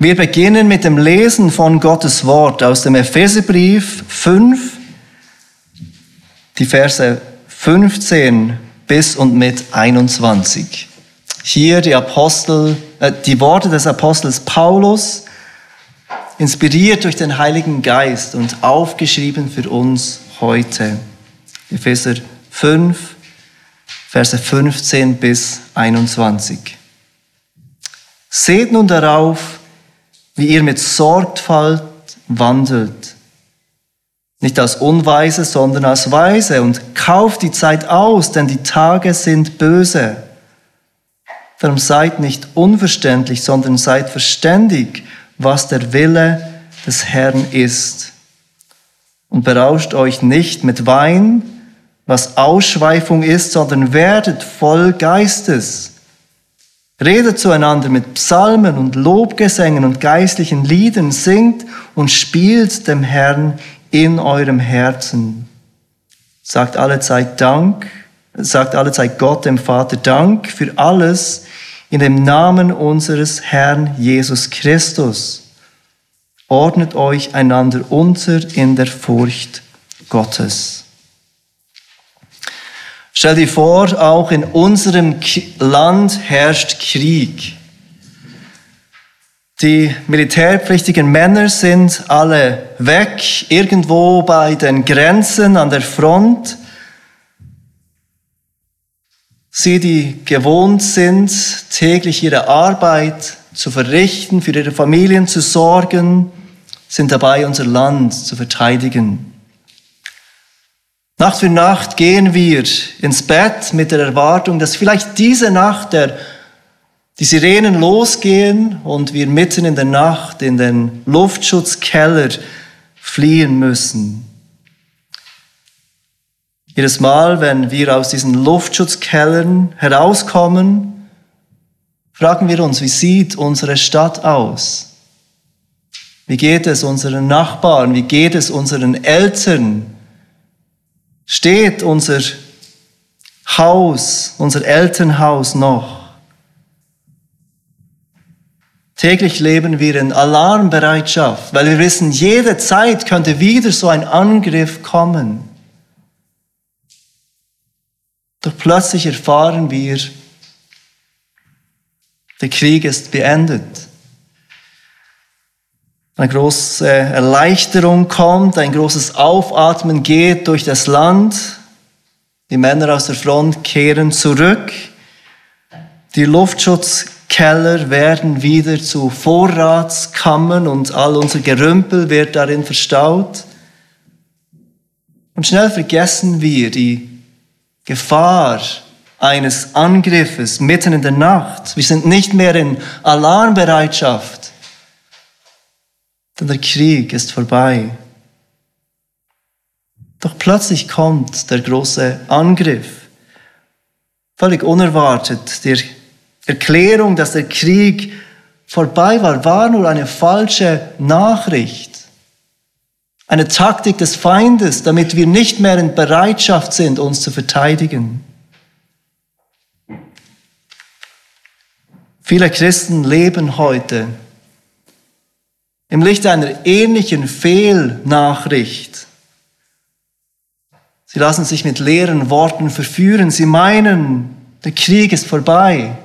Wir beginnen mit dem Lesen von Gottes Wort aus dem Epheserbrief 5, die Verse 15 bis und mit 21. Hier die Apostel, äh, die Worte des Apostels Paulus, inspiriert durch den Heiligen Geist und aufgeschrieben für uns heute. Epheser 5, Verse 15 bis 21. Seht nun darauf, wie ihr mit Sorgfalt wandelt. Nicht als Unweise, sondern als Weise und kauft die Zeit aus, denn die Tage sind böse. Darum seid nicht unverständlich, sondern seid verständig, was der Wille des Herrn ist. Und berauscht euch nicht mit Wein, was Ausschweifung ist, sondern werdet voll Geistes Redet zueinander mit Psalmen und Lobgesängen und geistlichen Liedern, singt und spielt dem Herrn in eurem Herzen. Sagt alle Zeit Dank, sagt alle Zeit Gott, dem Vater, Dank für alles in dem Namen unseres Herrn Jesus Christus. Ordnet euch einander unter in der Furcht Gottes. Stell dir vor, auch in unserem Land herrscht Krieg. Die militärpflichtigen Männer sind alle weg, irgendwo bei den Grenzen an der Front. Sie, die gewohnt sind, täglich ihre Arbeit zu verrichten, für ihre Familien zu sorgen, sind dabei, unser Land zu verteidigen. Nacht für Nacht gehen wir ins Bett mit der Erwartung, dass vielleicht diese Nacht der, die Sirenen losgehen und wir mitten in der Nacht in den Luftschutzkeller fliehen müssen. Jedes Mal, wenn wir aus diesen Luftschutzkellern herauskommen, fragen wir uns, wie sieht unsere Stadt aus? Wie geht es unseren Nachbarn? Wie geht es unseren Eltern? Steht unser Haus, unser Elternhaus noch. Täglich leben wir in Alarmbereitschaft, weil wir wissen, jede Zeit könnte wieder so ein Angriff kommen. Doch plötzlich erfahren wir, der Krieg ist beendet eine große Erleichterung kommt, ein großes Aufatmen geht durch das Land. Die Männer aus der Front kehren zurück. Die Luftschutzkeller werden wieder zu Vorratskammern und all unser Gerümpel wird darin verstaut. Und schnell vergessen wir die Gefahr eines Angriffes mitten in der Nacht. Wir sind nicht mehr in Alarmbereitschaft denn der Krieg ist vorbei. Doch plötzlich kommt der große Angriff. Völlig unerwartet. Die Erklärung, dass der Krieg vorbei war, war nur eine falsche Nachricht. Eine Taktik des Feindes, damit wir nicht mehr in Bereitschaft sind, uns zu verteidigen. Viele Christen leben heute im Licht einer ähnlichen Fehlnachricht. Sie lassen sich mit leeren Worten verführen. Sie meinen, der Krieg ist vorbei.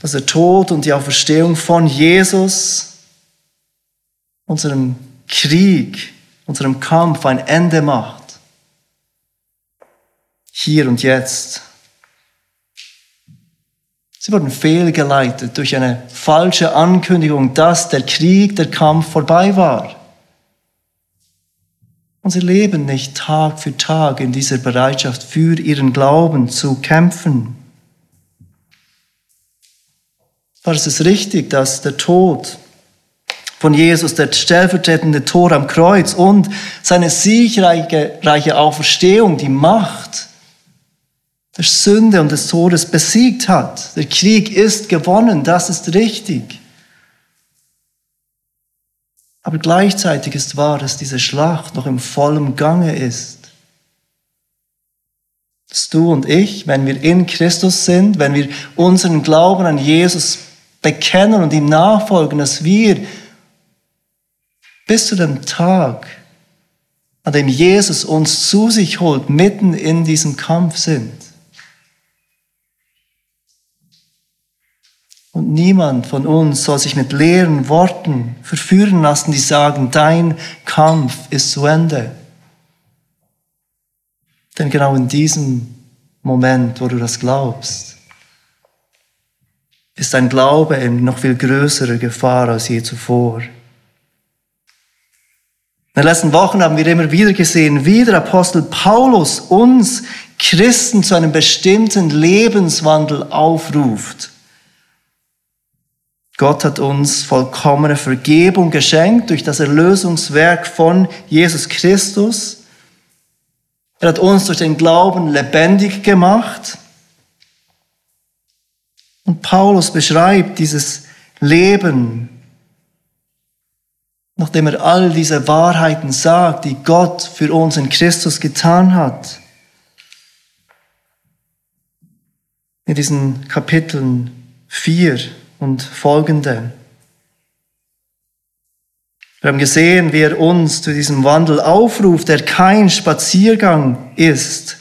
Dass der Tod und die Auferstehung von Jesus unserem Krieg, unserem Kampf ein Ende macht. Hier und jetzt. Sie wurden fehlgeleitet durch eine falsche Ankündigung, dass der Krieg, der Kampf vorbei war. Und sie leben nicht Tag für Tag in dieser Bereitschaft, für ihren Glauben zu kämpfen. War es richtig, dass der Tod von Jesus, der stellvertretende Tod am Kreuz und seine siegreiche Auferstehung, die Macht der Sünde und des Todes besiegt hat. Der Krieg ist gewonnen, das ist richtig. Aber gleichzeitig ist wahr, dass diese Schlacht noch im vollen Gange ist. Dass du und ich, wenn wir in Christus sind, wenn wir unseren Glauben an Jesus bekennen und ihm nachfolgen, dass wir bis zu dem Tag, an dem Jesus uns zu sich holt, mitten in diesem Kampf sind. Und niemand von uns soll sich mit leeren Worten verführen lassen, die sagen, dein Kampf ist zu Ende. Denn genau in diesem Moment, wo du das glaubst, ist dein Glaube in noch viel größere Gefahr als je zuvor. In den letzten Wochen haben wir immer wieder gesehen, wie der Apostel Paulus uns Christen zu einem bestimmten Lebenswandel aufruft. Gott hat uns vollkommene Vergebung geschenkt durch das Erlösungswerk von Jesus Christus. Er hat uns durch den Glauben lebendig gemacht. Und Paulus beschreibt dieses Leben nachdem er all diese Wahrheiten sagt, die Gott für uns in Christus getan hat. In diesen Kapiteln 4 und folgende. Wir haben gesehen, wie er uns zu diesem Wandel aufruft, der kein Spaziergang ist.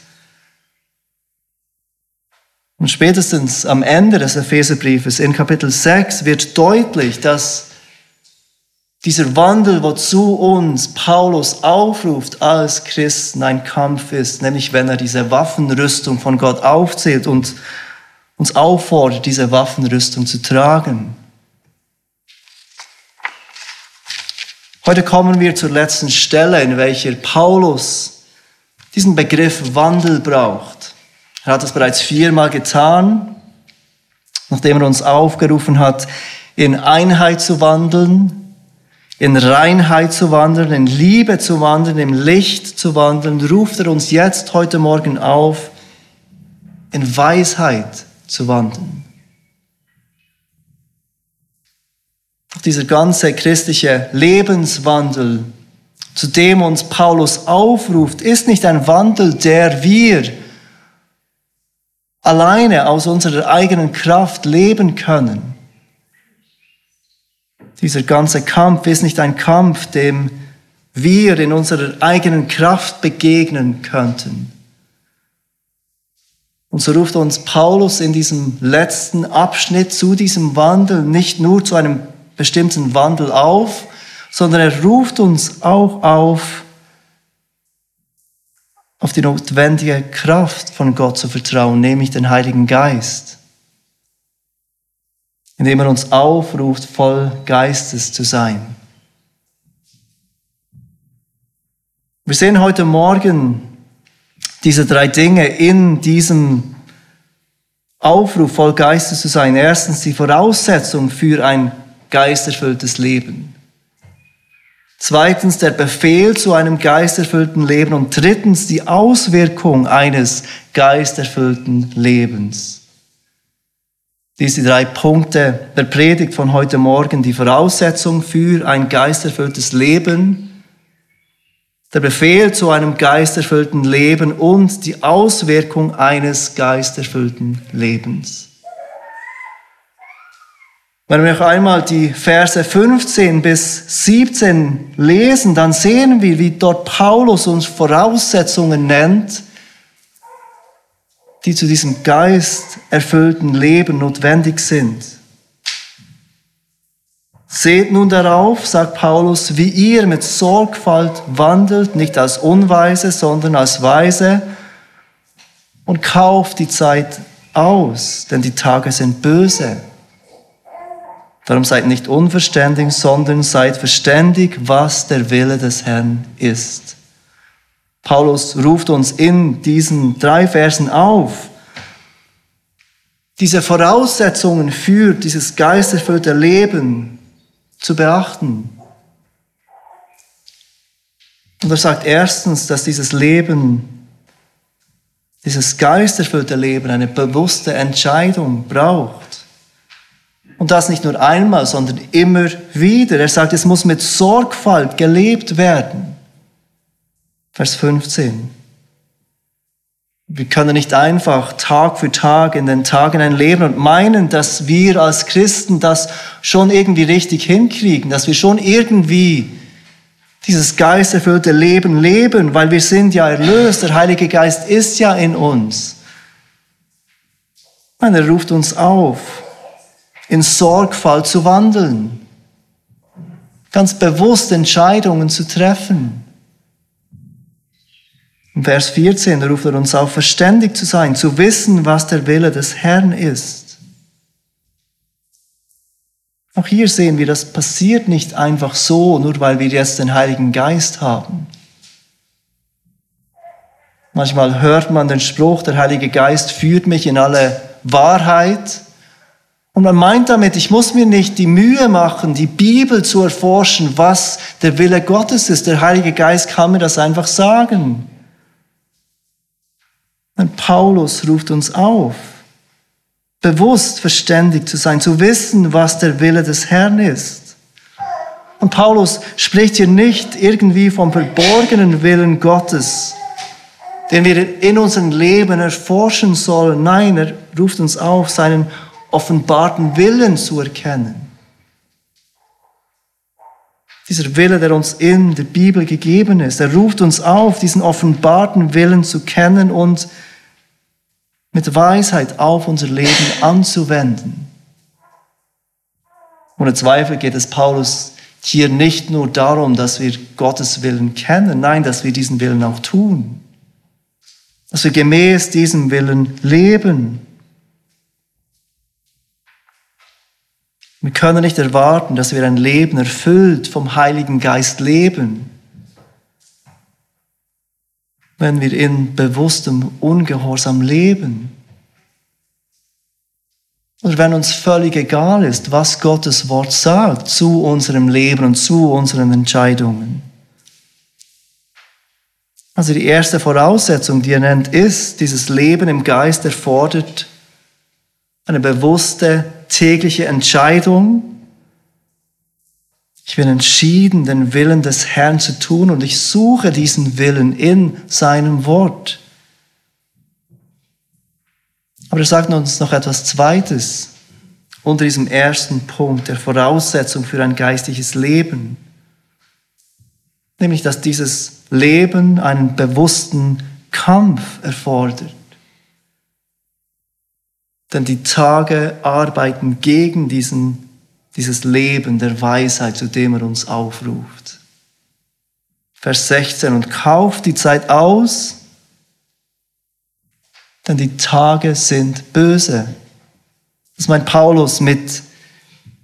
Und spätestens am Ende des Epheserbriefes in Kapitel 6 wird deutlich, dass dieser Wandel, wozu uns Paulus aufruft als Christen, ein Kampf ist, nämlich wenn er diese Waffenrüstung von Gott aufzählt und uns auffordert, diese Waffenrüstung zu tragen. Heute kommen wir zur letzten Stelle, in welcher Paulus diesen Begriff Wandel braucht. Er hat es bereits viermal getan, nachdem er uns aufgerufen hat, in Einheit zu wandeln, in Reinheit zu wandeln, in Liebe zu wandeln, im Licht zu wandeln, ruft er uns jetzt heute Morgen auf, in Weisheit zu wandeln. Doch dieser ganze christliche Lebenswandel, zu dem uns Paulus aufruft, ist nicht ein Wandel, der wir alleine aus unserer eigenen Kraft leben können. Dieser ganze Kampf ist nicht ein Kampf, dem wir in unserer eigenen Kraft begegnen könnten. Und so ruft uns Paulus in diesem letzten Abschnitt zu diesem Wandel nicht nur zu einem bestimmten Wandel auf, sondern er ruft uns auch auf, auf die notwendige Kraft von Gott zu vertrauen, nämlich den Heiligen Geist indem er uns aufruft, voll Geistes zu sein. Wir sehen heute Morgen diese drei Dinge in diesem Aufruf, voll Geistes zu sein. Erstens die Voraussetzung für ein geisterfülltes Leben. Zweitens der Befehl zu einem geisterfüllten Leben. Und drittens die Auswirkung eines geisterfüllten Lebens. Diese drei Punkte der Predigt von heute Morgen, die Voraussetzung für ein geisterfülltes Leben, der Befehl zu einem geisterfüllten Leben und die Auswirkung eines geisterfüllten Lebens. Wenn wir noch einmal die Verse 15 bis 17 lesen, dann sehen wir, wie dort Paulus uns Voraussetzungen nennt, die zu diesem geisterfüllten Leben notwendig sind. Seht nun darauf, sagt Paulus, wie ihr mit Sorgfalt wandelt, nicht als Unweise, sondern als Weise, und kauft die Zeit aus, denn die Tage sind böse. Darum seid nicht unverständig, sondern seid verständig, was der Wille des Herrn ist. Paulus ruft uns in diesen drei Versen auf, diese Voraussetzungen für dieses geisterfüllte Leben zu beachten. Und er sagt erstens, dass dieses Leben, dieses geisterfüllte Leben eine bewusste Entscheidung braucht. Und das nicht nur einmal, sondern immer wieder. Er sagt, es muss mit Sorgfalt gelebt werden. Vers 15. Wir können nicht einfach Tag für Tag in den Tagen ein Leben und meinen, dass wir als Christen das schon irgendwie richtig hinkriegen, dass wir schon irgendwie dieses geisterfüllte Leben leben, weil wir sind ja erlöst, der Heilige Geist ist ja in uns. Nein, er ruft uns auf, in Sorgfalt zu wandeln, ganz bewusst Entscheidungen zu treffen. In Vers 14 ruft er uns auf, verständig zu sein, zu wissen, was der Wille des Herrn ist. Auch hier sehen wir, das passiert nicht einfach so, nur weil wir jetzt den Heiligen Geist haben. Manchmal hört man den Spruch, der Heilige Geist führt mich in alle Wahrheit. Und man meint damit, ich muss mir nicht die Mühe machen, die Bibel zu erforschen, was der Wille Gottes ist. Der Heilige Geist kann mir das einfach sagen. Und Paulus ruft uns auf, bewusst verständig zu sein, zu wissen, was der Wille des Herrn ist. Und Paulus spricht hier nicht irgendwie vom verborgenen Willen Gottes, den wir in unserem Leben erforschen sollen. Nein, er ruft uns auf, seinen offenbarten Willen zu erkennen. Dieser Wille, der uns in der Bibel gegeben ist, er ruft uns auf, diesen offenbarten Willen zu kennen und mit Weisheit auf unser Leben anzuwenden. Ohne Zweifel geht es Paulus hier nicht nur darum, dass wir Gottes Willen kennen, nein, dass wir diesen Willen auch tun. Dass wir gemäß diesem Willen leben. Wir können nicht erwarten, dass wir ein Leben erfüllt vom Heiligen Geist leben, wenn wir in bewusstem Ungehorsam leben. Oder wenn uns völlig egal ist, was Gottes Wort sagt zu unserem Leben und zu unseren Entscheidungen. Also die erste Voraussetzung, die er nennt, ist, dieses Leben im Geist erfordert eine bewusste tägliche Entscheidung. Ich bin entschieden, den Willen des Herrn zu tun und ich suche diesen Willen in seinem Wort. Aber er sagt uns noch etwas Zweites unter diesem ersten Punkt der Voraussetzung für ein geistliches Leben. Nämlich, dass dieses Leben einen bewussten Kampf erfordert. Denn die Tage arbeiten gegen diesen, dieses Leben der Weisheit, zu dem er uns aufruft. Vers 16, und kauft die Zeit aus, denn die Tage sind böse. Das meint Paulus mit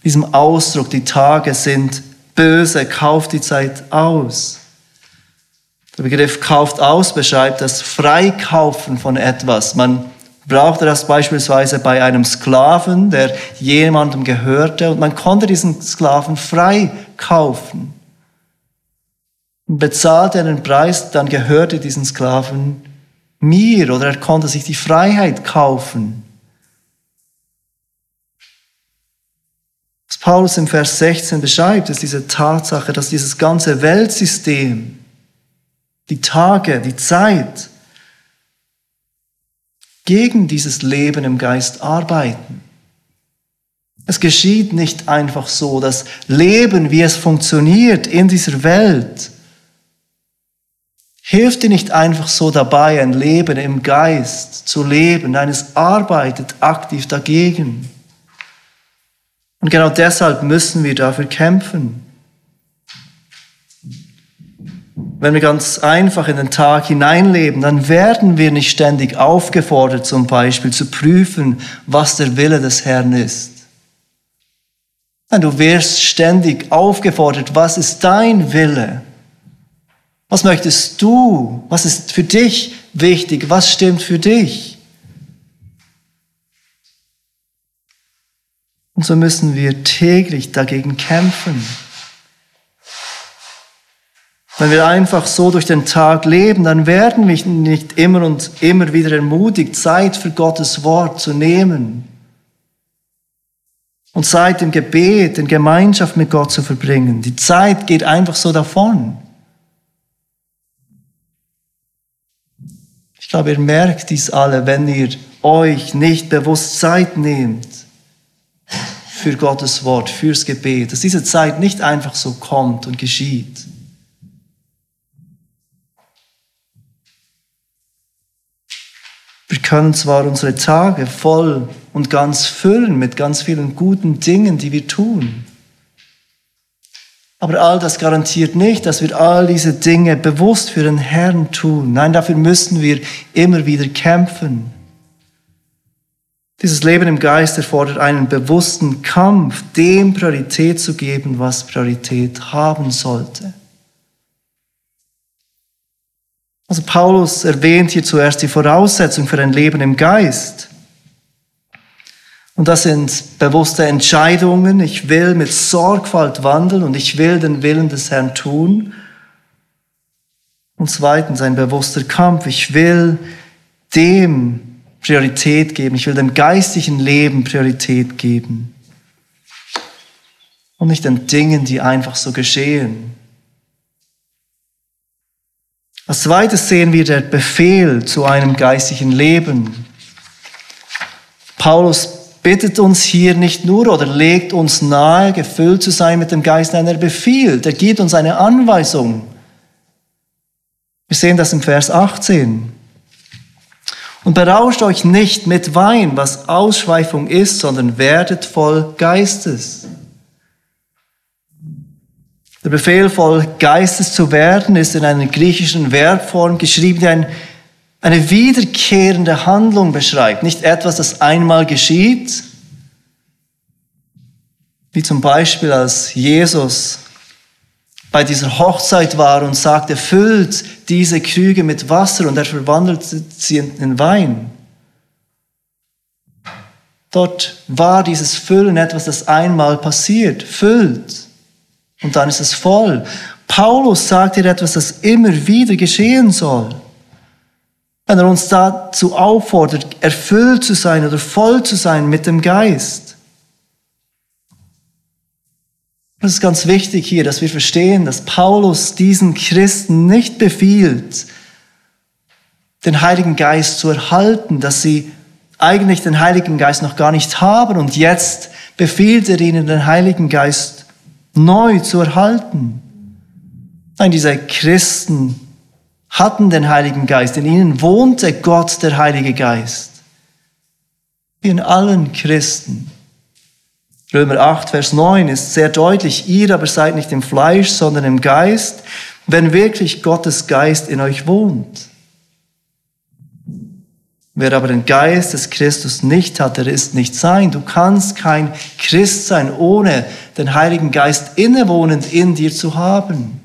diesem Ausdruck, die Tage sind böse, kauft die Zeit aus. Der Begriff kauft aus beschreibt das Freikaufen von etwas. Man brauchte das beispielsweise bei einem Sklaven, der jemandem gehörte, und man konnte diesen Sklaven freikaufen. Bezahlte einen Preis, dann gehörte diesen Sklaven mir oder er konnte sich die Freiheit kaufen. Was Paulus im Vers 16 beschreibt, ist diese Tatsache, dass dieses ganze Weltsystem, die Tage, die Zeit, gegen dieses Leben im Geist arbeiten. Es geschieht nicht einfach so. Das Leben, wie es funktioniert in dieser Welt, hilft dir nicht einfach so dabei, ein Leben im Geist zu leben. Nein, es arbeitet aktiv dagegen. Und genau deshalb müssen wir dafür kämpfen. Wenn wir ganz einfach in den Tag hineinleben, dann werden wir nicht ständig aufgefordert, zum Beispiel zu prüfen, was der Wille des Herrn ist. Nein, du wirst ständig aufgefordert, was ist dein Wille? Was möchtest du? Was ist für dich wichtig? Was stimmt für dich? Und so müssen wir täglich dagegen kämpfen. Wenn wir einfach so durch den Tag leben, dann werden wir nicht immer und immer wieder ermutigt, Zeit für Gottes Wort zu nehmen und Zeit im Gebet, in Gemeinschaft mit Gott zu verbringen. Die Zeit geht einfach so davon. glaube, ihr merkt dies alle, wenn ihr euch nicht bewusst Zeit nehmt für Gottes Wort, fürs Gebet, dass diese Zeit nicht einfach so kommt und geschieht. Wir können zwar unsere Tage voll und ganz füllen mit ganz vielen guten Dingen, die wir tun. Aber all das garantiert nicht, dass wir all diese Dinge bewusst für den Herrn tun. Nein, dafür müssen wir immer wieder kämpfen. Dieses Leben im Geist erfordert einen bewussten Kampf, dem Priorität zu geben, was Priorität haben sollte. Also Paulus erwähnt hier zuerst die Voraussetzung für ein Leben im Geist. Und das sind bewusste Entscheidungen. Ich will mit Sorgfalt wandeln und ich will den Willen des Herrn tun. Und zweitens ein bewusster Kampf. Ich will dem Priorität geben. Ich will dem geistlichen Leben Priorität geben. Und nicht den Dingen, die einfach so geschehen. Als zweites sehen wir der Befehl zu einem geistlichen Leben. Paulus bittet uns hier nicht nur oder legt uns nahe, gefüllt zu sein mit dem Geist, nein, er befiehlt, er gibt uns eine Anweisung. Wir sehen das im Vers 18. Und berauscht euch nicht mit Wein, was Ausschweifung ist, sondern werdet voll Geistes. Der Befehl, voll Geistes zu werden, ist in einer griechischen Verbform geschrieben, die ein eine wiederkehrende Handlung beschreibt, nicht etwas, das einmal geschieht, wie zum Beispiel als Jesus bei dieser Hochzeit war und sagte, füllt diese Krüge mit Wasser und er verwandelt sie in Wein. Dort war dieses Füllen etwas, das einmal passiert, füllt und dann ist es voll. Paulus sagt hier etwas, das immer wieder geschehen soll wenn er uns dazu auffordert, erfüllt zu sein oder voll zu sein mit dem Geist. Das ist ganz wichtig hier, dass wir verstehen, dass Paulus diesen Christen nicht befiehlt, den Heiligen Geist zu erhalten, dass sie eigentlich den Heiligen Geist noch gar nicht haben und jetzt befiehlt er ihnen, den Heiligen Geist neu zu erhalten. Nein, diese Christen hatten den Heiligen Geist. In ihnen wohnte Gott, der Heilige Geist. In allen Christen. Römer 8, Vers 9 ist sehr deutlich, ihr aber seid nicht im Fleisch, sondern im Geist, wenn wirklich Gottes Geist in euch wohnt. Wer aber den Geist des Christus nicht hat, der ist nicht sein. Du kannst kein Christ sein, ohne den Heiligen Geist innewohnend in dir zu haben.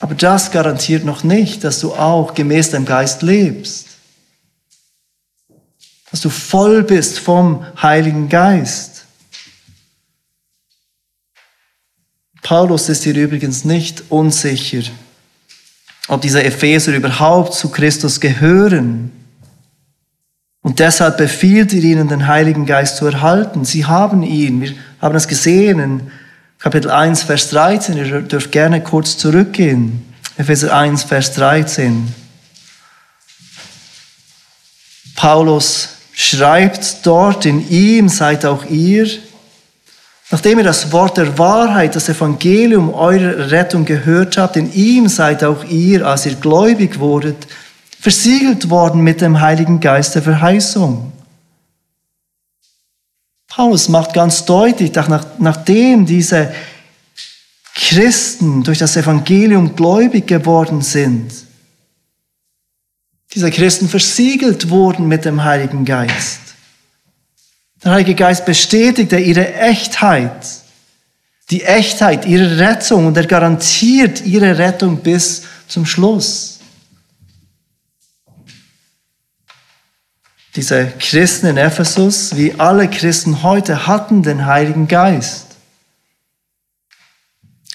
Aber das garantiert noch nicht, dass du auch gemäß deinem Geist lebst. Dass du voll bist vom Heiligen Geist. Paulus ist hier übrigens nicht unsicher, ob diese Epheser überhaupt zu Christus gehören. Und deshalb befiehlt er ihnen, den Heiligen Geist zu erhalten. Sie haben ihn, wir haben es gesehen in Kapitel 1, Vers 13. Ihr dürft gerne kurz zurückgehen. Epheser 1, Vers 13. Paulus schreibt dort, in ihm seid auch ihr, nachdem ihr das Wort der Wahrheit, das Evangelium eurer Rettung gehört habt, in ihm seid auch ihr, als ihr gläubig wurdet, versiegelt worden mit dem Heiligen Geist der Verheißung Paulus macht ganz deutlich, dass nach, nachdem diese Christen durch das Evangelium gläubig geworden sind, diese Christen versiegelt wurden mit dem Heiligen Geist. Der Heilige Geist bestätigte ihre Echtheit, die Echtheit ihrer Rettung und er garantiert ihre Rettung bis zum Schluss. Diese Christen in Ephesus, wie alle Christen heute, hatten den Heiligen Geist.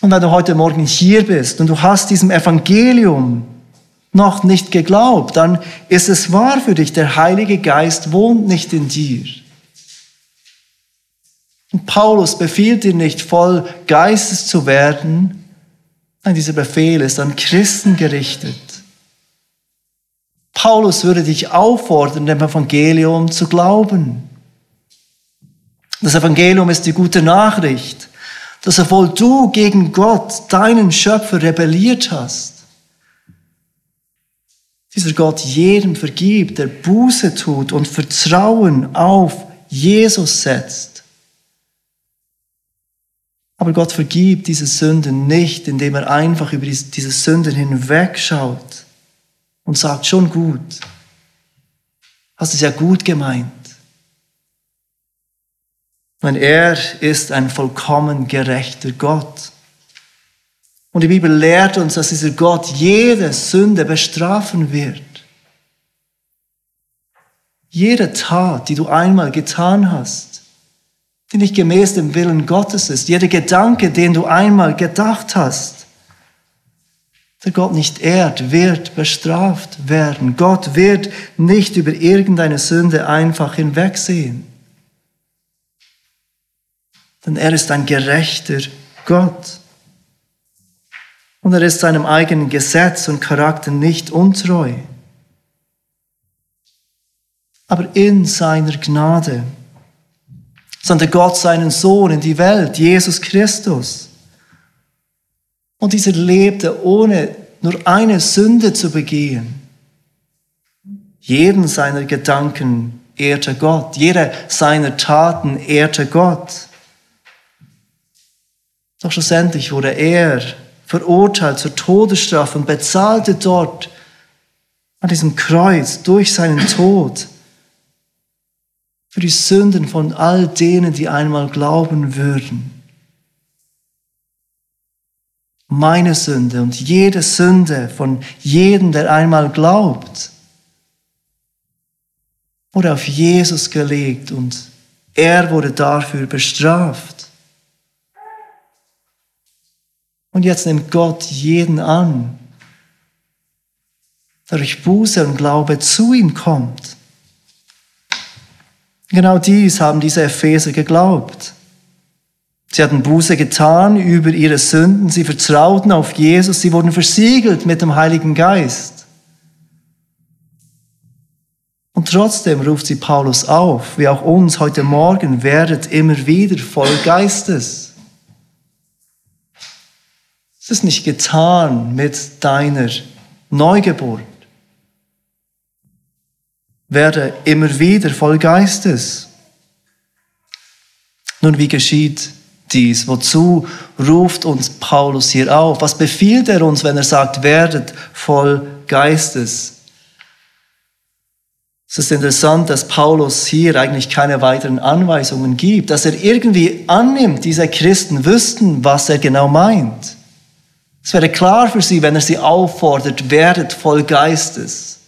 Und wenn du heute Morgen hier bist und du hast diesem Evangelium noch nicht geglaubt, dann ist es wahr für dich, der Heilige Geist wohnt nicht in dir. Und Paulus befiehlt dir nicht, voll Geistes zu werden, Nein, dieser Befehl ist an Christen gerichtet. Paulus würde dich auffordern, dem Evangelium zu glauben. Das Evangelium ist die gute Nachricht, dass obwohl du gegen Gott, deinen Schöpfer, rebelliert hast, dieser Gott jedem vergibt, der Buße tut und Vertrauen auf Jesus setzt. Aber Gott vergibt diese Sünden nicht, indem er einfach über diese Sünden hinwegschaut und sagt, schon gut, hast es ja gut gemeint. Denn er ist ein vollkommen gerechter Gott. Und die Bibel lehrt uns, dass dieser Gott jede Sünde bestrafen wird. Jede Tat, die du einmal getan hast, die nicht gemäß dem Willen Gottes ist, jeder Gedanke, den du einmal gedacht hast, der Gott nicht ehrt, wird bestraft werden. Gott wird nicht über irgendeine Sünde einfach hinwegsehen. Denn er ist ein gerechter Gott. Und er ist seinem eigenen Gesetz und Charakter nicht untreu. Aber in seiner Gnade sandte Gott seinen Sohn in die Welt, Jesus Christus. Und dieser lebte ohne nur eine Sünde zu begehen. Jeden seiner Gedanken ehrte Gott, jede seiner Taten ehrte Gott. Doch schlussendlich wurde er verurteilt zur Todesstrafe und bezahlte dort an diesem Kreuz durch seinen Tod für die Sünden von all denen, die einmal glauben würden. Meine Sünde und jede Sünde von jedem, der einmal glaubt, wurde auf Jesus gelegt und er wurde dafür bestraft. Und jetzt nimmt Gott jeden an, der durch Buße und Glaube zu ihm kommt. Genau dies haben diese Epheser geglaubt. Sie hatten Buße getan über ihre Sünden, sie vertrauten auf Jesus, sie wurden versiegelt mit dem Heiligen Geist. Und trotzdem ruft sie Paulus auf, wie auch uns heute Morgen, werdet immer wieder voll Geistes. Es ist nicht getan mit deiner Neugeburt. Werde immer wieder voll Geistes. Nun, wie geschieht dies? Wozu ruft uns Paulus hier auf? Was befiehlt er uns, wenn er sagt, werdet voll Geistes? Es ist interessant, dass Paulus hier eigentlich keine weiteren Anweisungen gibt, dass er irgendwie annimmt, diese Christen wüssten, was er genau meint. Es wäre klar für sie, wenn er sie auffordert, werdet voll Geistes.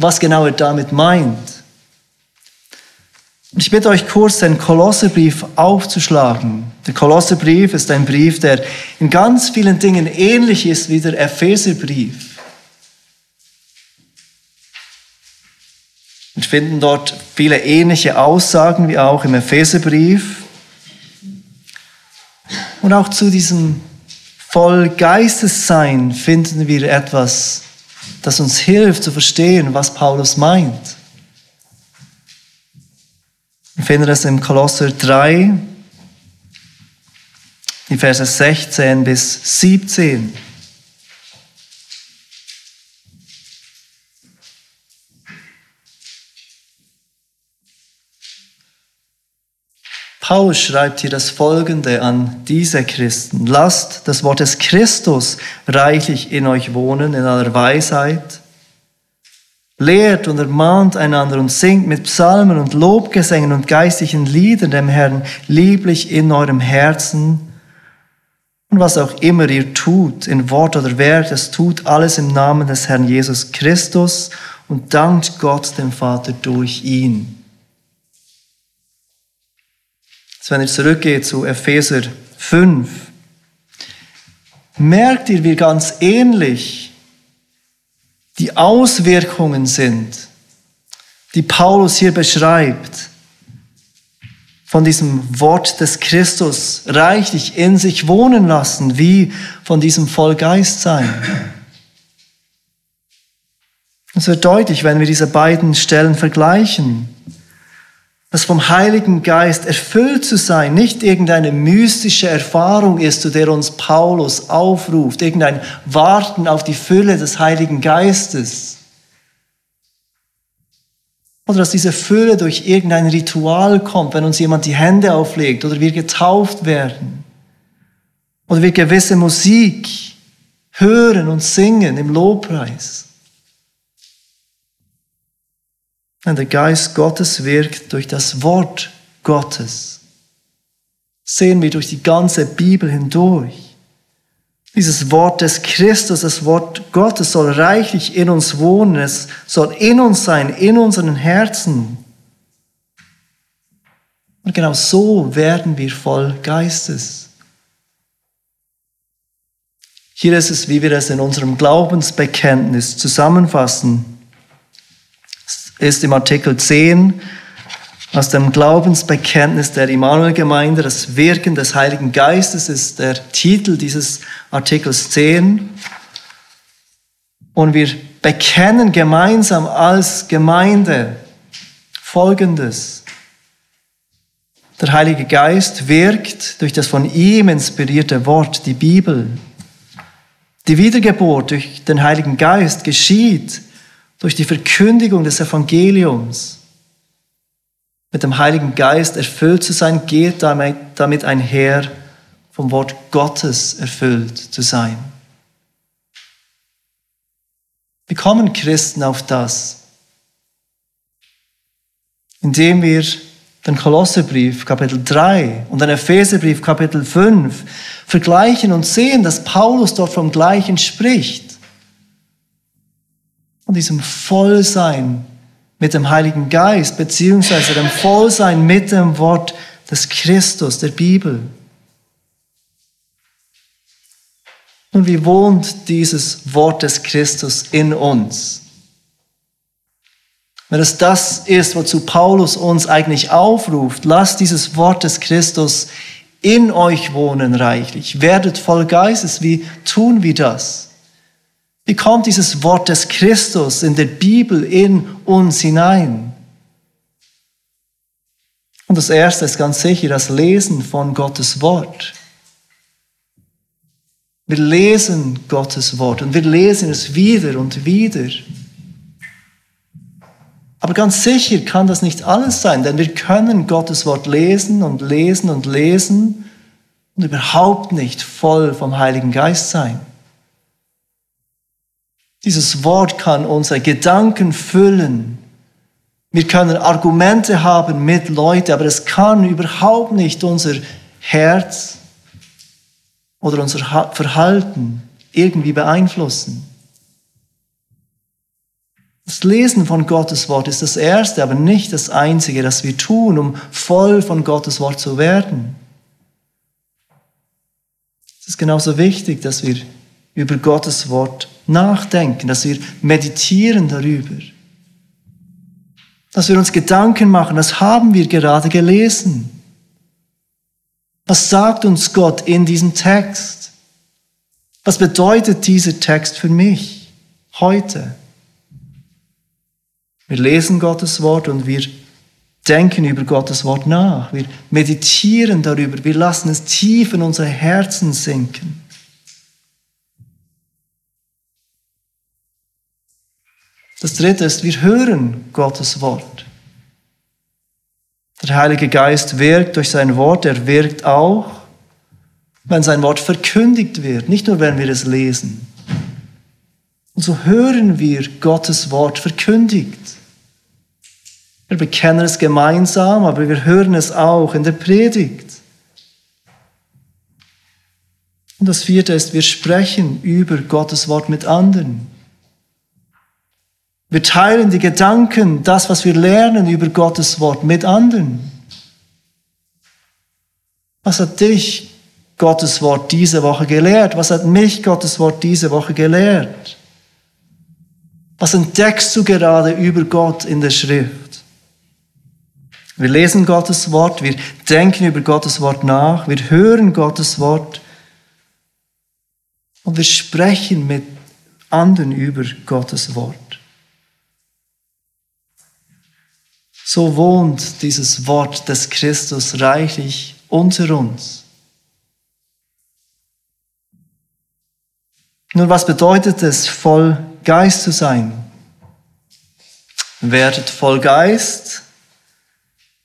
Was genau er damit meint. Ich bitte euch kurz, den Kolosserbrief aufzuschlagen. Der Kolosserbrief ist ein Brief, der in ganz vielen Dingen ähnlich ist wie der Epheserbrief. Wir finden dort viele ähnliche Aussagen wie auch im Epheserbrief. Und auch zu diesem voll Geistessein finden wir etwas, das uns hilft zu verstehen, was Paulus meint. Wir finden es im Kolosser 3, die Verse 16 bis 17. Paulus schreibt hier das Folgende an diese Christen. Lasst das Wort des Christus reichlich in euch wohnen, in aller Weisheit. Lehrt und ermahnt einander und singt mit Psalmen und Lobgesängen und geistlichen Liedern dem Herrn lieblich in eurem Herzen. Und was auch immer ihr tut, in Wort oder Werk, das tut alles im Namen des Herrn Jesus Christus und dankt Gott dem Vater durch ihn. Wenn ihr zurückgeht zu Epheser 5, merkt ihr, wie ganz ähnlich die Auswirkungen sind, die Paulus hier beschreibt, von diesem Wort des Christus reichlich in sich wohnen lassen, wie von diesem Vollgeist sein. Es wird deutlich, wenn wir diese beiden Stellen vergleichen, dass vom Heiligen Geist erfüllt zu sein nicht irgendeine mystische Erfahrung ist, zu der uns Paulus aufruft, irgendein Warten auf die Fülle des Heiligen Geistes, oder dass diese Fülle durch irgendein Ritual kommt, wenn uns jemand die Hände auflegt oder wir getauft werden. Oder wir gewisse Musik hören und singen im Lobpreis. Wenn der Geist Gottes wirkt durch das Wort Gottes, sehen wir durch die ganze Bibel hindurch. Dieses Wort des Christus, das Wort Gottes soll reichlich in uns wohnen. Es soll in uns sein, in unseren Herzen. Und genau so werden wir voll Geistes. Hier ist es, wie wir es in unserem Glaubensbekenntnis zusammenfassen. Ist im Artikel 10 aus dem Glaubensbekenntnis der Immanuel-Gemeinde, das Wirken des Heiligen Geistes ist der Titel dieses Artikels 10. Und wir bekennen gemeinsam als Gemeinde Folgendes. Der Heilige Geist wirkt durch das von ihm inspirierte Wort, die Bibel. Die Wiedergeburt durch den Heiligen Geist geschieht durch die Verkündigung des Evangeliums mit dem Heiligen Geist erfüllt zu sein, geht damit einher, vom Wort Gottes erfüllt zu sein. Wie kommen Christen auf das? Indem wir den Kolossebrief Kapitel 3 und den Epheserbrief Kapitel 5 vergleichen und sehen, dass Paulus dort vom Gleichen spricht. Von diesem Vollsein mit dem Heiligen Geist, beziehungsweise dem Vollsein mit dem Wort des Christus, der Bibel. Und wie wohnt dieses Wort des Christus in uns? Wenn es das ist, wozu Paulus uns eigentlich aufruft, lasst dieses Wort des Christus in euch wohnen reichlich. Werdet voll Geistes. Wie tun wir das? Wie kommt dieses Wort des Christus in der Bibel in uns hinein? Und das Erste ist ganz sicher das Lesen von Gottes Wort. Wir lesen Gottes Wort und wir lesen es wieder und wieder. Aber ganz sicher kann das nicht alles sein, denn wir können Gottes Wort lesen und lesen und lesen und überhaupt nicht voll vom Heiligen Geist sein. Dieses Wort kann unsere Gedanken füllen. Wir können Argumente haben mit Leuten, aber es kann überhaupt nicht unser Herz oder unser Verhalten irgendwie beeinflussen. Das Lesen von Gottes Wort ist das Erste, aber nicht das Einzige, das wir tun, um voll von Gottes Wort zu werden. Es ist genauso wichtig, dass wir über Gottes Wort nachdenken, dass wir meditieren darüber, dass wir uns Gedanken machen, was haben wir gerade gelesen? Was sagt uns Gott in diesem Text? Was bedeutet dieser Text für mich heute? Wir lesen Gottes Wort und wir denken über Gottes Wort nach. Wir meditieren darüber. Wir lassen es tief in unsere Herzen sinken. Das dritte ist, wir hören Gottes Wort. Der Heilige Geist wirkt durch sein Wort, er wirkt auch, wenn sein Wort verkündigt wird, nicht nur wenn wir es lesen. Und so hören wir Gottes Wort verkündigt. Wir bekennen es gemeinsam, aber wir hören es auch in der Predigt. Und das vierte ist, wir sprechen über Gottes Wort mit anderen. Wir teilen die Gedanken, das, was wir lernen über Gottes Wort mit anderen. Was hat dich Gottes Wort diese Woche gelehrt? Was hat mich Gottes Wort diese Woche gelehrt? Was entdeckst du gerade über Gott in der Schrift? Wir lesen Gottes Wort, wir denken über Gottes Wort nach, wir hören Gottes Wort und wir sprechen mit anderen über Gottes Wort. So wohnt dieses Wort des Christus reichlich unter uns. Nun, was bedeutet es, voll Geist zu sein? Werdet voll Geist.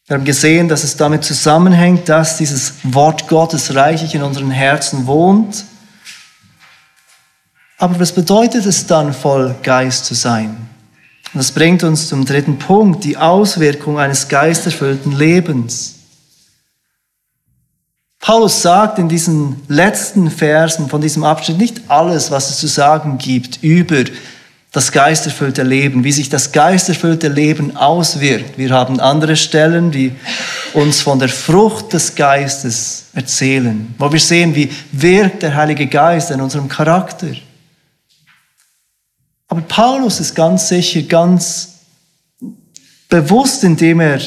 Wir haben gesehen, dass es damit zusammenhängt, dass dieses Wort Gottes reichlich in unseren Herzen wohnt. Aber was bedeutet es dann, voll Geist zu sein? Und das bringt uns zum dritten Punkt, die Auswirkung eines geisterfüllten Lebens. Paulus sagt in diesen letzten Versen von diesem Abschnitt nicht alles, was es zu sagen gibt über das geisterfüllte Leben, wie sich das geisterfüllte Leben auswirkt. Wir haben andere Stellen, die uns von der Frucht des Geistes erzählen, wo wir sehen, wie wirkt der Heilige Geist in unserem Charakter. Aber Paulus ist ganz sicher, ganz bewusst, indem er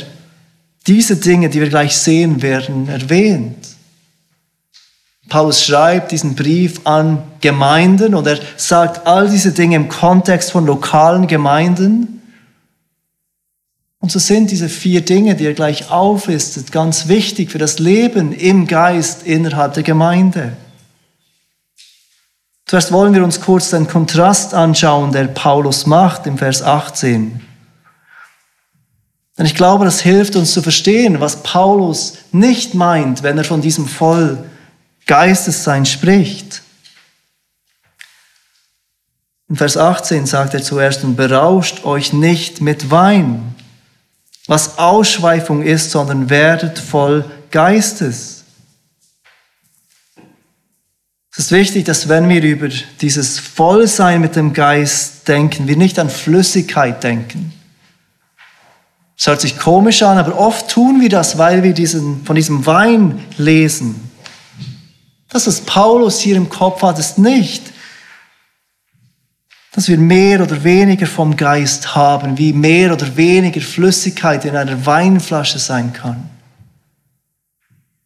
diese Dinge, die wir gleich sehen werden, erwähnt. Paulus schreibt diesen Brief an Gemeinden und er sagt all diese Dinge im Kontext von lokalen Gemeinden. Und so sind diese vier Dinge, die er gleich auflistet, ganz wichtig für das Leben im Geist innerhalb der Gemeinde. Zuerst wollen wir uns kurz den Kontrast anschauen, der Paulus macht im Vers 18. Denn ich glaube, das hilft uns zu verstehen, was Paulus nicht meint, wenn er von diesem voll Geistessein spricht. In Vers 18 sagt er zuerst, und berauscht euch nicht mit Wein, was Ausschweifung ist, sondern werdet voll Geistes. Es ist wichtig, dass wenn wir über dieses Vollsein mit dem Geist denken, wir nicht an Flüssigkeit denken. Es hört sich komisch an, aber oft tun wir das, weil wir diesen, von diesem Wein lesen. Das, was Paulus hier im Kopf hat, ist nicht, dass wir mehr oder weniger vom Geist haben, wie mehr oder weniger Flüssigkeit in einer Weinflasche sein kann.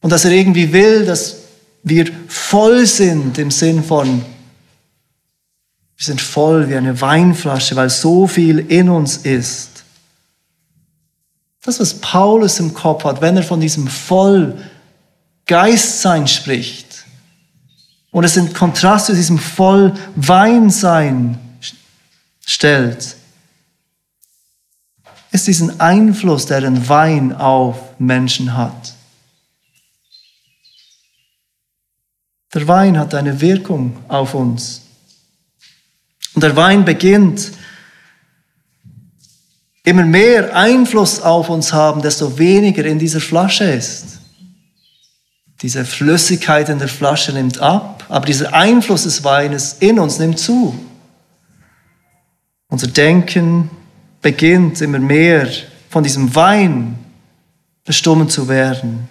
Und dass er irgendwie will, dass wir voll sind im Sinn von, wir sind voll wie eine Weinflasche, weil so viel in uns ist. Das, was Paulus im Kopf hat, wenn er von diesem Vollgeistsein spricht, und es in Kontrast zu diesem Vollweinsein stellt, ist diesen Einfluss, der ein Wein auf Menschen hat. Der Wein hat eine Wirkung auf uns. Und der Wein beginnt immer mehr Einfluss auf uns haben, desto weniger in dieser Flasche ist. Diese Flüssigkeit in der Flasche nimmt ab, aber dieser Einfluss des Weines in uns nimmt zu. Unser Denken beginnt immer mehr von diesem Wein bestimmt zu werden.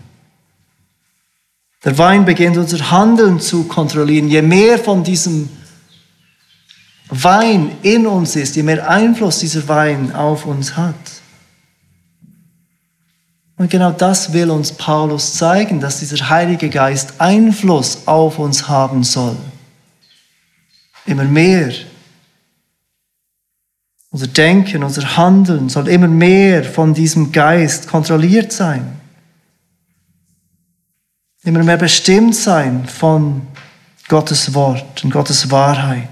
Der Wein beginnt unser Handeln zu kontrollieren. Je mehr von diesem Wein in uns ist, je mehr Einfluss dieser Wein auf uns hat. Und genau das will uns Paulus zeigen, dass dieser Heilige Geist Einfluss auf uns haben soll. Immer mehr. Unser Denken, unser Handeln soll immer mehr von diesem Geist kontrolliert sein. Immer mehr bestimmt sein von Gottes Wort und Gottes Wahrheit.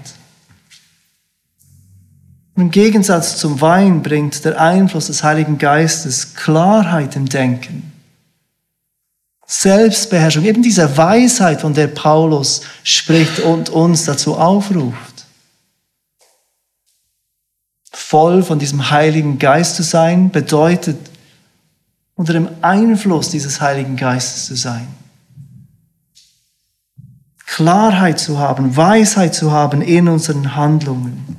Im Gegensatz zum Wein bringt der Einfluss des Heiligen Geistes Klarheit im Denken. Selbstbeherrschung, eben diese Weisheit, von der Paulus spricht und uns dazu aufruft. Voll von diesem Heiligen Geist zu sein, bedeutet unter dem Einfluss dieses Heiligen Geistes zu sein. Klarheit zu haben, Weisheit zu haben in unseren Handlungen.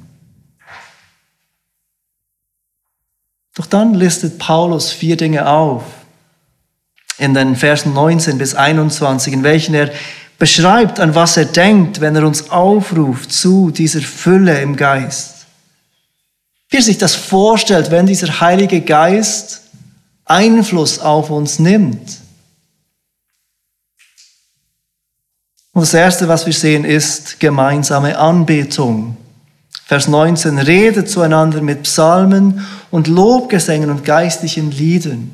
Doch dann listet Paulus vier Dinge auf in den Versen 19 bis 21, in welchen er beschreibt, an was er denkt, wenn er uns aufruft zu dieser Fülle im Geist. Wie er sich das vorstellt, wenn dieser Heilige Geist Einfluss auf uns nimmt. Und das Erste, was wir sehen, ist gemeinsame Anbetung. Vers 19, redet zueinander mit Psalmen und Lobgesängen und geistlichen Liedern.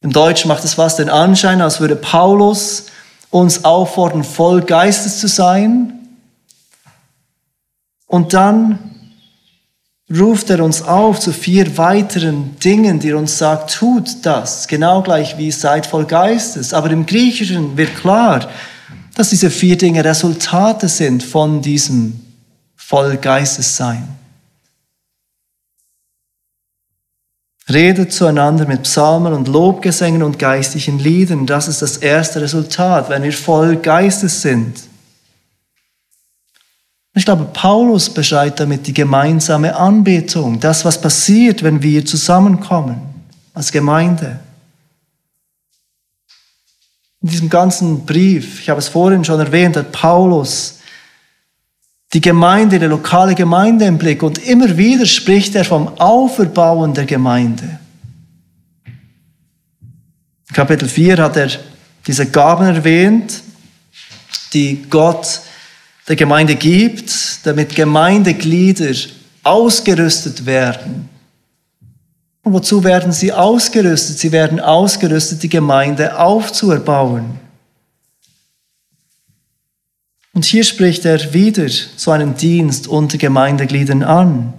Im Deutsch macht es fast den Anschein, als würde Paulus uns auffordern, voll Geistes zu sein. Und dann ruft er uns auf zu vier weiteren Dingen, die er uns sagt, tut das, genau gleich wie seid voll Geistes. Aber im Griechischen wird klar, dass diese vier Dinge Resultate sind von diesem voll Geistes sein. Redet zueinander mit Psalmen und Lobgesängen und geistlichen Liedern. Das ist das erste Resultat, wenn wir voll Geistes sind. Ich glaube, Paulus beschreibt damit die gemeinsame Anbetung, das, was passiert, wenn wir zusammenkommen als Gemeinde. In diesem ganzen Brief, ich habe es vorhin schon erwähnt, hat Paulus die Gemeinde, die lokale Gemeinde im Blick und immer wieder spricht er vom Auferbauen der Gemeinde. In Kapitel 4 hat er diese Gaben erwähnt, die Gott der Gemeinde gibt, damit Gemeindeglieder ausgerüstet werden. Und wozu werden sie ausgerüstet? Sie werden ausgerüstet, die Gemeinde aufzuerbauen. Und hier spricht er wieder so einen Dienst unter Gemeindegliedern an.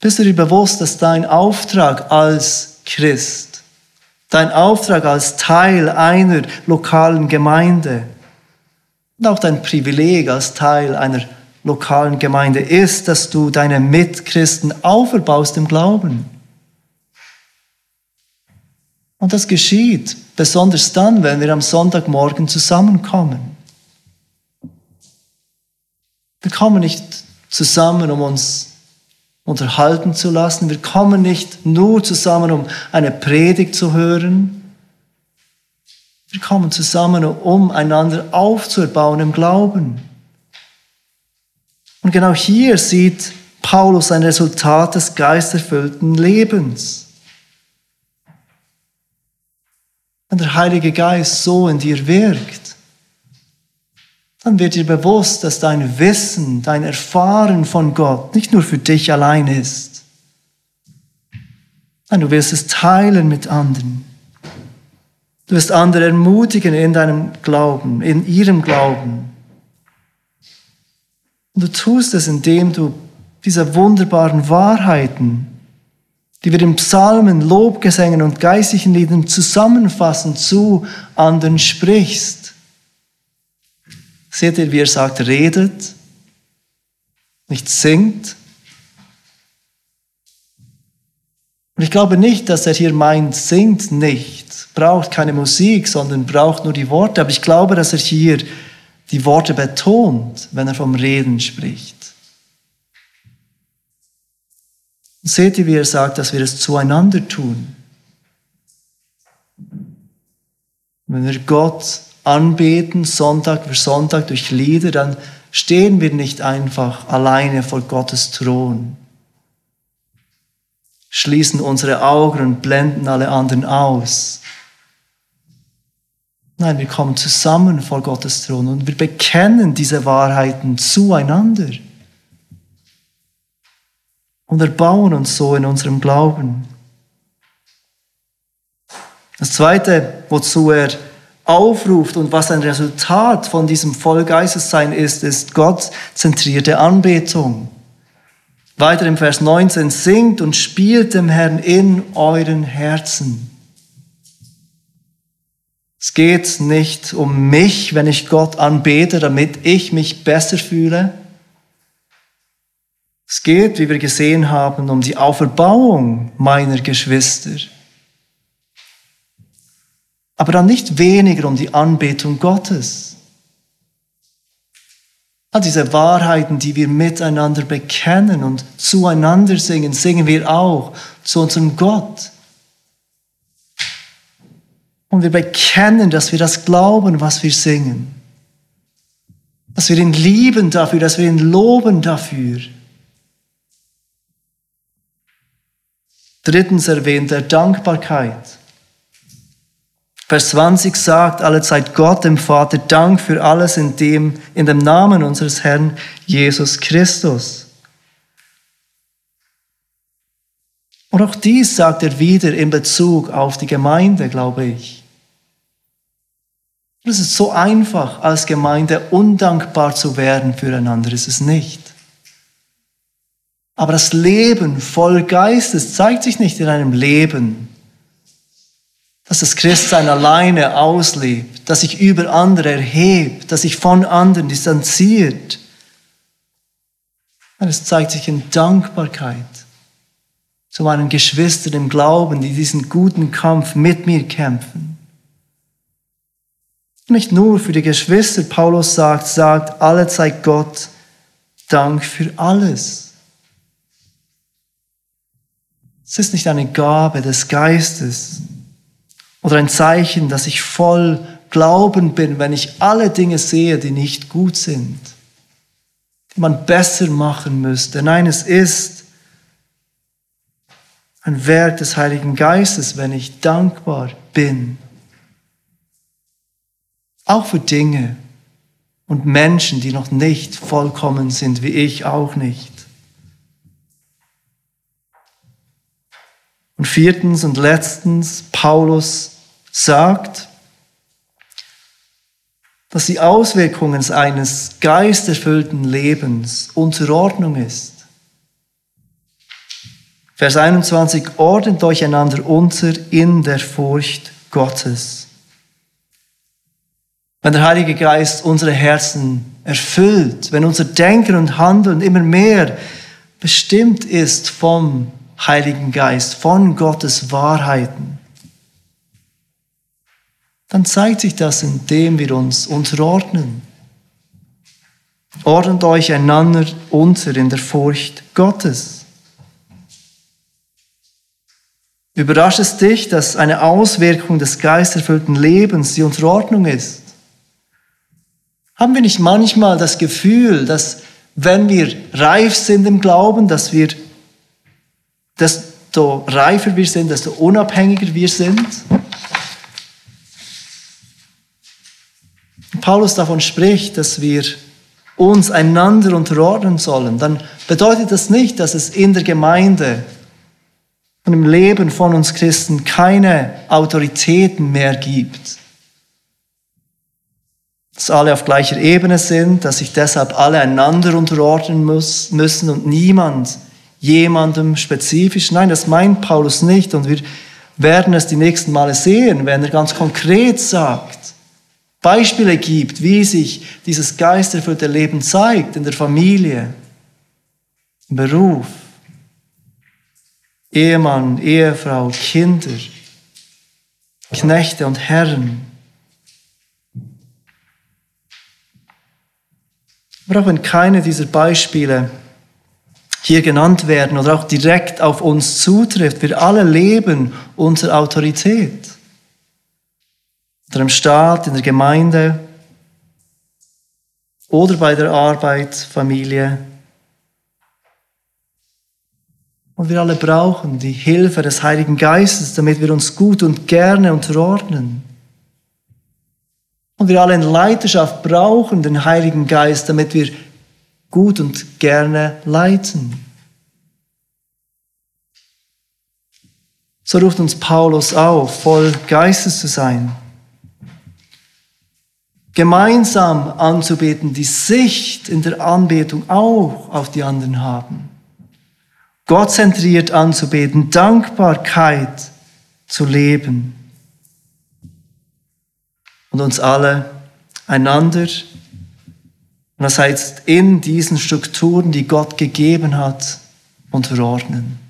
Bist du dir bewusst, dass dein Auftrag als Christ, dein Auftrag als Teil einer lokalen Gemeinde, und auch dein Privileg als Teil einer lokalen Gemeinde ist, dass du deine Mitchristen auferbaust im Glauben. Und das geschieht besonders dann, wenn wir am Sonntagmorgen zusammenkommen. Wir kommen nicht zusammen, um uns unterhalten zu lassen. Wir kommen nicht nur zusammen, um eine Predigt zu hören. Wir kommen zusammen, um einander aufzubauen im Glauben. Und genau hier sieht Paulus ein Resultat des geisterfüllten Lebens. Wenn der Heilige Geist so in dir wirkt, dann wird dir bewusst, dass dein Wissen, dein Erfahren von Gott nicht nur für dich allein ist. Nein, du wirst es teilen mit anderen. Du wirst andere ermutigen in deinem Glauben, in ihrem Glauben. Und du tust es, indem du diese wunderbaren Wahrheiten, die wir in Psalmen, Lobgesängen und geistlichen Liedern zusammenfassen, zu anderen sprichst. Seht ihr, wie er sagt, redet, nicht singt. Und ich glaube nicht, dass er hier meint, singt nicht braucht keine Musik, sondern braucht nur die Worte. Aber ich glaube, dass er hier die Worte betont, wenn er vom Reden spricht. Seht ihr, wie er sagt, dass wir es zueinander tun? Wenn wir Gott anbeten, Sonntag für Sonntag durch Lieder, dann stehen wir nicht einfach alleine vor Gottes Thron, schließen unsere Augen und blenden alle anderen aus, Nein, wir kommen zusammen vor Gottes Thron und wir bekennen diese Wahrheiten zueinander und erbauen uns so in unserem Glauben. Das Zweite, wozu er aufruft und was ein Resultat von diesem Vollgeistessein ist, ist gottzentrierte Anbetung. Weiter im Vers 19, singt und spielt dem Herrn in euren Herzen. Es geht nicht um mich, wenn ich Gott anbete, damit ich mich besser fühle. Es geht, wie wir gesehen haben, um die Auferbauung meiner Geschwister. Aber dann nicht weniger um die Anbetung Gottes. All diese Wahrheiten, die wir miteinander bekennen und zueinander singen, singen wir auch zu unserem Gott. Und wir bekennen, dass wir das glauben, was wir singen. Dass wir ihn lieben dafür, dass wir ihn loben dafür. Drittens erwähnt er Dankbarkeit. Vers 20 sagt, alle Zeit Gott, dem Vater, Dank für alles in dem, in dem Namen unseres Herrn Jesus Christus. Und auch dies sagt er wieder in Bezug auf die Gemeinde, glaube ich. Es ist so einfach, als Gemeinde undankbar zu werden füreinander, ist es nicht. Aber das Leben voll Geistes zeigt sich nicht in einem Leben, dass das Christsein alleine auslebt, dass sich über andere erhebt, dass sich von anderen distanziert. Es zeigt sich in Dankbarkeit zu meinen Geschwistern im Glauben, die diesen guten Kampf mit mir kämpfen. Nicht nur für die Geschwister, Paulus sagt, sagt, alle zeigt Gott Dank für alles. Es ist nicht eine Gabe des Geistes oder ein Zeichen, dass ich voll Glauben bin, wenn ich alle Dinge sehe, die nicht gut sind, die man besser machen müsste. Nein, es ist ein Werk des Heiligen Geistes, wenn ich dankbar bin. Auch für Dinge und Menschen, die noch nicht vollkommen sind, wie ich auch nicht. Und viertens und letztens, Paulus sagt, dass die Auswirkungen eines geisterfüllten Lebens Unterordnung ist. Vers 21, ordnet euch einander unter in der Furcht Gottes. Wenn der Heilige Geist unsere Herzen erfüllt, wenn unser Denken und Handeln immer mehr bestimmt ist vom Heiligen Geist, von Gottes Wahrheiten, dann zeigt sich das, indem wir uns unterordnen. Ordnet euch einander unter in der Furcht Gottes. Überrascht es dich, dass eine Auswirkung des geisterfüllten Lebens die Unterordnung ist? Haben wir nicht manchmal das Gefühl, dass wenn wir reif sind im Glauben, dass wir desto reifer wir sind, desto unabhängiger wir sind. Paulus davon spricht, dass wir uns einander unterordnen sollen, dann bedeutet das nicht, dass es in der Gemeinde und im Leben von uns Christen keine Autoritäten mehr gibt. Dass alle auf gleicher Ebene sind, dass sich deshalb alle einander unterordnen muss, müssen und niemand jemandem spezifisch. Nein, das meint Paulus nicht. Und wir werden es die nächsten Male sehen, wenn er ganz konkret sagt, Beispiele gibt, wie sich dieses geisterfüllte Leben zeigt in der Familie, im Beruf, Ehemann, Ehefrau, Kinder, Knechte und Herren. Aber auch wenn keine dieser Beispiele hier genannt werden oder auch direkt auf uns zutrifft. Wir alle leben unter Autorität. Unter dem Staat, in der Gemeinde oder bei der Arbeit, Familie. Und wir alle brauchen die Hilfe des Heiligen Geistes, damit wir uns gut und gerne unterordnen. Und wir alle in Leiterschaft brauchen den Heiligen Geist, damit wir gut und gerne leiten. So ruft uns Paulus auf, voll Geistes zu sein. Gemeinsam anzubeten, die Sicht in der Anbetung auch auf die anderen haben. Gottzentriert anzubeten, Dankbarkeit zu leben. Und uns alle einander und das heißt, in diesen Strukturen, die Gott gegeben hat, unterordnen.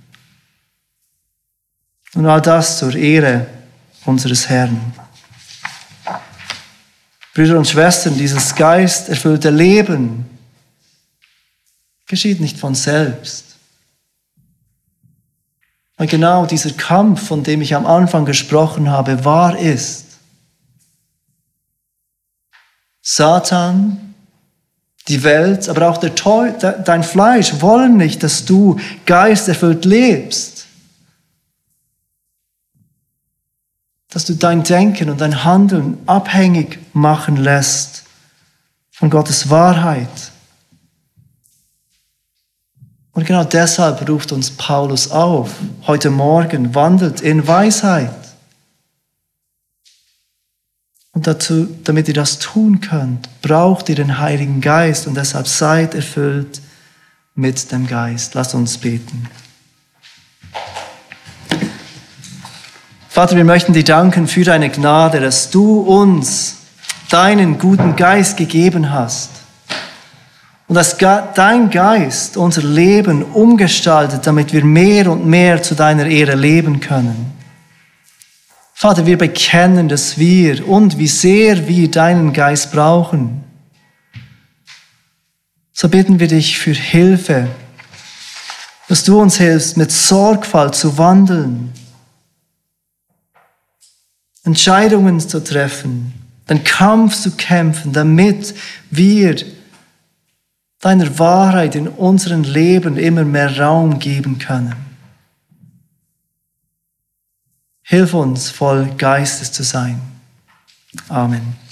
Und all das zur Ehre unseres Herrn. Brüder und Schwestern, dieses geisterfüllte Leben geschieht nicht von selbst. Weil genau dieser Kampf, von dem ich am Anfang gesprochen habe, wahr ist. Satan, die Welt, aber auch der Teu dein Fleisch wollen nicht, dass du geisterfüllt lebst. Dass du dein Denken und dein Handeln abhängig machen lässt von Gottes Wahrheit. Und genau deshalb ruft uns Paulus auf, heute Morgen wandelt in Weisheit. Und dazu, damit ihr das tun könnt, braucht ihr den Heiligen Geist und deshalb seid erfüllt mit dem Geist. Lasst uns beten. Vater, wir möchten dir danken für deine Gnade, dass du uns deinen guten Geist gegeben hast und dass dein Geist unser Leben umgestaltet, damit wir mehr und mehr zu deiner Ehre leben können. Vater, wir bekennen, dass wir und wie sehr wir deinen Geist brauchen. So bitten wir dich für Hilfe, dass du uns hilfst, mit Sorgfalt zu wandeln, Entscheidungen zu treffen, den Kampf zu kämpfen, damit wir deiner Wahrheit in unserem Leben immer mehr Raum geben können. Hilf uns, voll Geistes zu sein. Amen.